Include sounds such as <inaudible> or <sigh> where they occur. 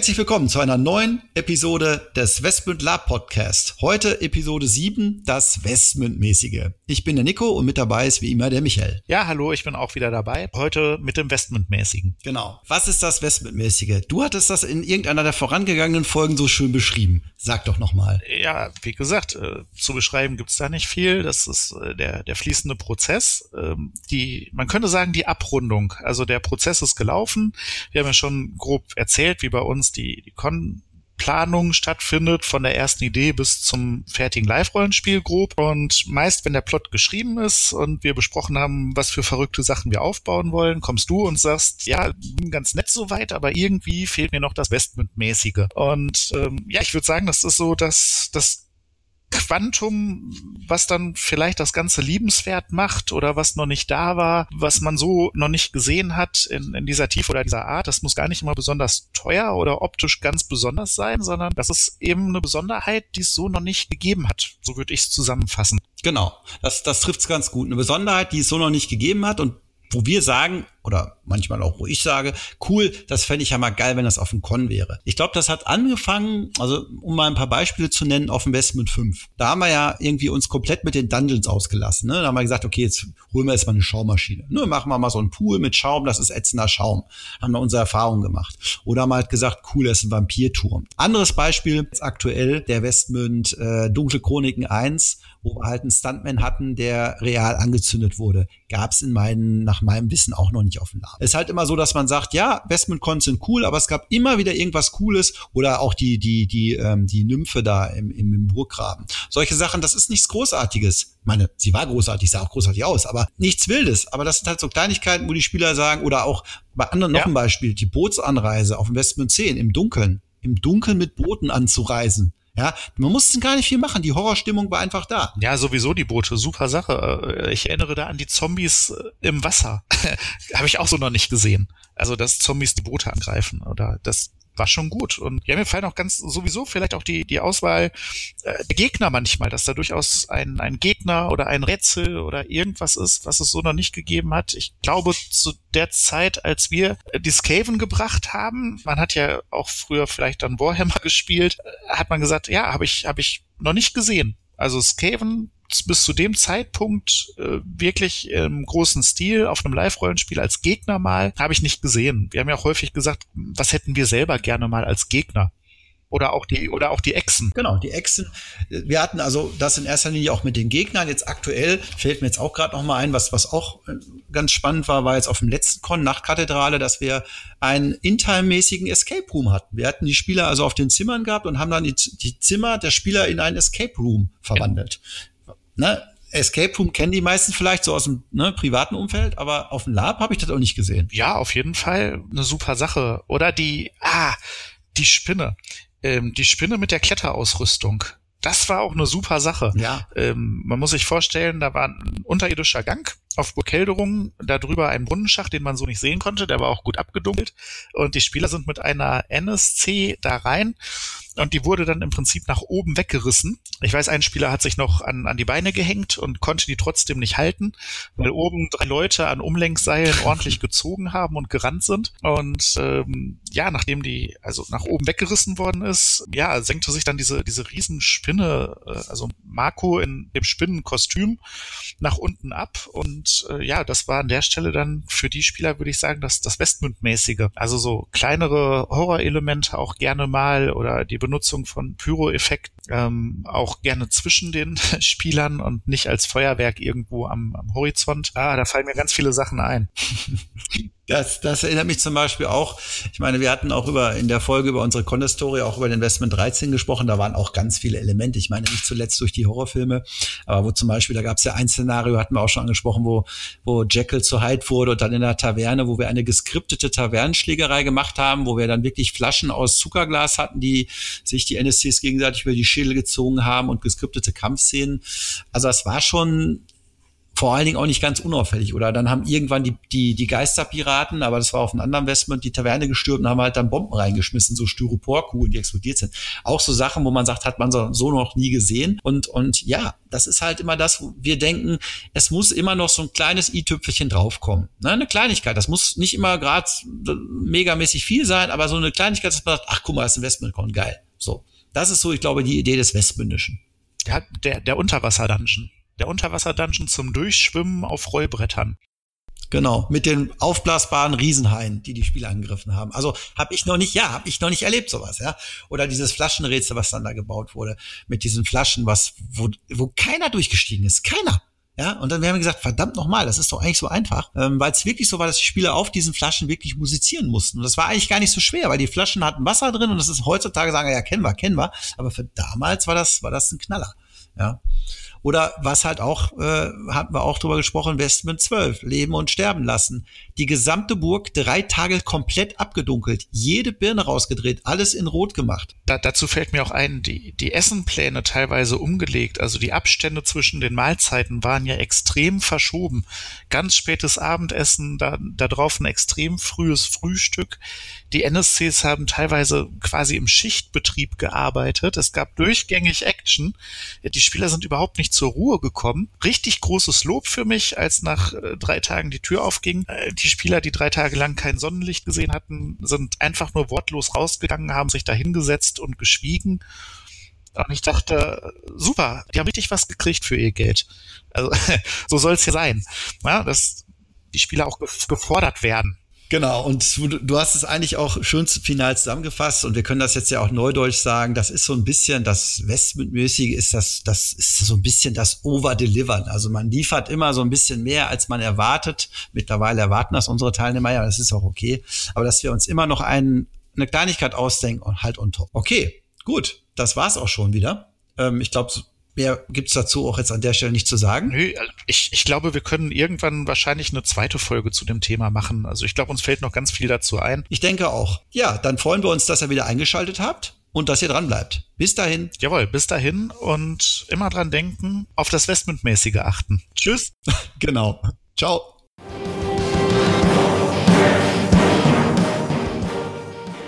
Herzlich willkommen zu einer neuen Episode des Westmünd Lab Podcast. Heute Episode 7, das Westmünd-mäßige. Ich bin der Nico und mit dabei ist wie immer der Michael. Ja, hallo, ich bin auch wieder dabei. Heute mit dem Westmünd-mäßigen. Genau. Was ist das Westmünd-mäßige? Du hattest das in irgendeiner der vorangegangenen Folgen so schön beschrieben. Sag doch nochmal. Ja, wie gesagt, äh, zu beschreiben gibt's da nicht viel. Das ist äh, der, der fließende Prozess. Ähm, die, man könnte sagen, die Abrundung. Also der Prozess ist gelaufen. Wir haben ja schon grob erzählt, wie bei uns die, die Con Planung stattfindet, von der ersten Idee bis zum fertigen Live-Rollenspiel grob. Und meist, wenn der Plot geschrieben ist und wir besprochen haben, was für verrückte Sachen wir aufbauen wollen, kommst du und sagst, ja, ganz nett soweit, aber irgendwie fehlt mir noch das Westmund-mäßige. Und ähm, ja, ich würde sagen, das ist so, dass das Quantum, was dann vielleicht das Ganze liebenswert macht oder was noch nicht da war, was man so noch nicht gesehen hat in, in dieser Tiefe oder dieser Art. Das muss gar nicht immer besonders teuer oder optisch ganz besonders sein, sondern das ist eben eine Besonderheit, die es so noch nicht gegeben hat. So würde ich es zusammenfassen. Genau, das, das trifft es ganz gut. Eine Besonderheit, die es so noch nicht gegeben hat und wo wir sagen, oder manchmal auch, wo ich sage, cool, das fände ich ja mal geil, wenn das auf dem Con wäre. Ich glaube, das hat angefangen, also um mal ein paar Beispiele zu nennen, auf Investment 5. Da haben wir ja irgendwie uns komplett mit den Dungeons ausgelassen. Ne? Da haben wir gesagt, okay, jetzt holen wir erstmal eine Schaumaschine. Ne? Machen wir mal so einen Pool mit Schaum, das ist ätzender Schaum. Haben wir unsere Erfahrung gemacht. Oder haben wir halt gesagt, cool, das ist ein Vampirturm. Anderes Beispiel, jetzt aktuell, der Westmünd äh, Dunkle Chroniken 1, wo wir halt einen Stuntman hatten, der real angezündet wurde. Gab es in meinen, nach meinem Wissen auch noch nicht nicht auf dem Laden. Es ist halt immer so, dass man sagt, ja, Westmund-Cons sind cool, aber es gab immer wieder irgendwas Cooles oder auch die, die, die, ähm, die Nymphe da im, im, im Burggraben. Solche Sachen, das ist nichts Großartiges. Ich meine, sie war großartig, sah auch großartig aus, aber nichts Wildes. Aber das sind halt so Kleinigkeiten, wo die Spieler sagen, oder auch bei anderen noch ja. ein Beispiel, die Bootsanreise auf dem Westmund 10 im Dunkeln, im Dunkeln mit Booten anzureisen. Ja, man musste gar nicht viel machen. Die Horrorstimmung war einfach da. Ja, sowieso die Boote. Super Sache. Äh, ich erinnere da an die Zombies äh, im Wasser. <laughs> Habe ich auch so noch nicht gesehen. Also, dass Zombies die Boote angreifen oder das war schon gut. Und ja, mir fallen auch ganz sowieso vielleicht auch die, die Auswahl äh, der Gegner manchmal, dass da durchaus ein, ein Gegner oder ein Rätsel oder irgendwas ist, was es so noch nicht gegeben hat. Ich glaube, zu der Zeit, als wir die Skaven gebracht haben, man hat ja auch früher vielleicht dann Warhammer <laughs> gespielt, äh, hat man gesagt, ja, habe ich, habe ich noch nicht gesehen. Also Skaven bis zu dem Zeitpunkt äh, wirklich im großen Stil auf einem Live-Rollenspiel als Gegner mal, habe ich nicht gesehen. Wir haben ja auch häufig gesagt, was hätten wir selber gerne mal als Gegner? Oder auch die, oder auch die Echsen. Genau, die Echsen. Wir hatten also das in erster Linie auch mit den Gegnern. Jetzt aktuell fällt mir jetzt auch gerade noch mal ein, was, was auch äh, ganz spannend war, war jetzt auf dem letzten Con Nachtkathedrale, dass wir einen in-time-mäßigen Escape Room hatten. Wir hatten die Spieler also auf den Zimmern gehabt und haben dann die, die Zimmer der Spieler in einen Escape Room verwandelt ne, Escape Room kennen die meisten vielleicht so aus dem ne, privaten Umfeld, aber auf dem Lab habe ich das auch nicht gesehen. Ja, auf jeden Fall eine super Sache. Oder die, ah, die Spinne. Ähm, die Spinne mit der Kletterausrüstung. Das war auch eine super Sache. Ja. Ähm, man muss sich vorstellen, da war ein unterirdischer Gang auf Burg Helderung, darüber ein Brunnenschacht, den man so nicht sehen konnte, der war auch gut abgedunkelt. Und die Spieler sind mit einer NSC da rein und die wurde dann im Prinzip nach oben weggerissen. Ich weiß, ein Spieler hat sich noch an, an die Beine gehängt und konnte die trotzdem nicht halten, weil oben drei Leute an Umlenkseilen <laughs> ordentlich gezogen haben und gerannt sind. Und ähm, ja, nachdem die also nach oben weggerissen worden ist, ja, senkte sich dann diese, diese Riesenspinne, äh, also Marco in dem Spinnenkostüm nach unten ab. Und äh, ja, das war an der Stelle dann für die Spieler, würde ich sagen, das, das Westmund-mäßige. Also so kleinere Horrorelemente auch gerne mal oder die Benutzung von Pyro-Effekten ähm, auch gerne zwischen den <laughs> Spielern und nicht als Feuerwerk irgendwo am, am Horizont. Ah, da fallen mir ganz viele Sachen ein. <laughs> Das, das erinnert mich zum Beispiel auch, ich meine, wir hatten auch über in der Folge über unsere Conde-Story auch über den Investment 13 gesprochen, da waren auch ganz viele Elemente. Ich meine, nicht zuletzt durch die Horrorfilme, aber wo zum Beispiel, da gab es ja ein Szenario, hatten wir auch schon angesprochen, wo, wo Jekyll zu Hyde wurde und dann in der Taverne, wo wir eine geskriptete Tavernenschlägerei gemacht haben, wo wir dann wirklich Flaschen aus Zuckerglas hatten, die sich die NSCs gegenseitig über die Schädel gezogen haben und geskriptete Kampfszenen. Also es war schon vor allen Dingen auch nicht ganz unauffällig. Oder dann haben irgendwann die, die, die Geisterpiraten, aber das war auf einem anderen Investment, die Taverne gestürmt und haben halt dann Bomben reingeschmissen, so Styroporkugeln, die explodiert sind. Auch so Sachen, wo man sagt, hat man so, noch nie gesehen. Und, und ja, das ist halt immer das, wo wir denken, es muss immer noch so ein kleines i-Tüpfelchen draufkommen. Ne? Eine Kleinigkeit. Das muss nicht immer gerade megamäßig viel sein, aber so eine Kleinigkeit, dass man sagt, ach guck mal, das Investment kommt, geil. So. Das ist so, ich glaube, die Idee des Westmündischen. Der, der, der Unterwasser-Dungeon der Unterwasser-Dungeon zum Durchschwimmen auf Rollbrettern. Genau, mit den aufblasbaren Riesenhaien, die die Spieler angegriffen haben. Also habe ich noch nicht, ja, habe ich noch nicht erlebt sowas, ja. Oder dieses Flaschenrätsel, was dann da gebaut wurde, mit diesen Flaschen, was wo, wo keiner durchgestiegen ist, keiner. Ja, und dann haben wir gesagt, verdammt nochmal, das ist doch eigentlich so einfach, ähm, weil es wirklich so war, dass die Spieler auf diesen Flaschen wirklich musizieren mussten. Und das war eigentlich gar nicht so schwer, weil die Flaschen hatten Wasser drin und das ist heutzutage sagen, ja, kennen wir, kennen wir. Aber für damals war das, war das ein Knaller. Ja. Oder was halt auch, äh, hatten wir auch drüber gesprochen, Westment 12, Leben und Sterben lassen. Die gesamte Burg drei Tage komplett abgedunkelt, jede Birne rausgedreht, alles in Rot gemacht. Da, dazu fällt mir auch ein, die, die Essenpläne teilweise umgelegt, also die Abstände zwischen den Mahlzeiten waren ja extrem verschoben. Ganz spätes Abendessen, da, da drauf ein extrem frühes Frühstück. Die NSCs haben teilweise quasi im Schichtbetrieb gearbeitet. Es gab durchgängig Action. Die Spieler sind überhaupt nicht zur Ruhe gekommen. Richtig großes Lob für mich, als nach äh, drei Tagen die Tür aufging. Äh, die Spieler, die drei Tage lang kein Sonnenlicht gesehen hatten, sind einfach nur wortlos rausgegangen, haben sich da hingesetzt und geschwiegen. Und ich dachte, super, die haben richtig was gekriegt für ihr Geld. Also <laughs> so soll es ja sein. Ja, dass die Spieler auch gefordert werden. Genau, und du, hast es eigentlich auch schön final zusammengefasst und wir können das jetzt ja auch neudeutsch sagen, das ist so ein bisschen das Westmäßige ist das, das ist so ein bisschen das Overdelivern. Also man liefert immer so ein bisschen mehr, als man erwartet. Mittlerweile erwarten das unsere Teilnehmer, ja, das ist auch okay. Aber dass wir uns immer noch einen, eine Kleinigkeit ausdenken und halt on top. Okay, gut, das war's auch schon wieder. Ähm, ich glaube, Mehr gibt's dazu auch jetzt an der Stelle nicht zu sagen. Nö, ich, ich glaube, wir können irgendwann wahrscheinlich eine zweite Folge zu dem Thema machen. Also ich glaube, uns fällt noch ganz viel dazu ein. Ich denke auch. Ja, dann freuen wir uns, dass ihr wieder eingeschaltet habt und dass ihr dran bleibt. Bis dahin. Jawohl, bis dahin und immer dran denken, auf das Westmundmäßige achten. Tschüss. <laughs> genau. Ciao.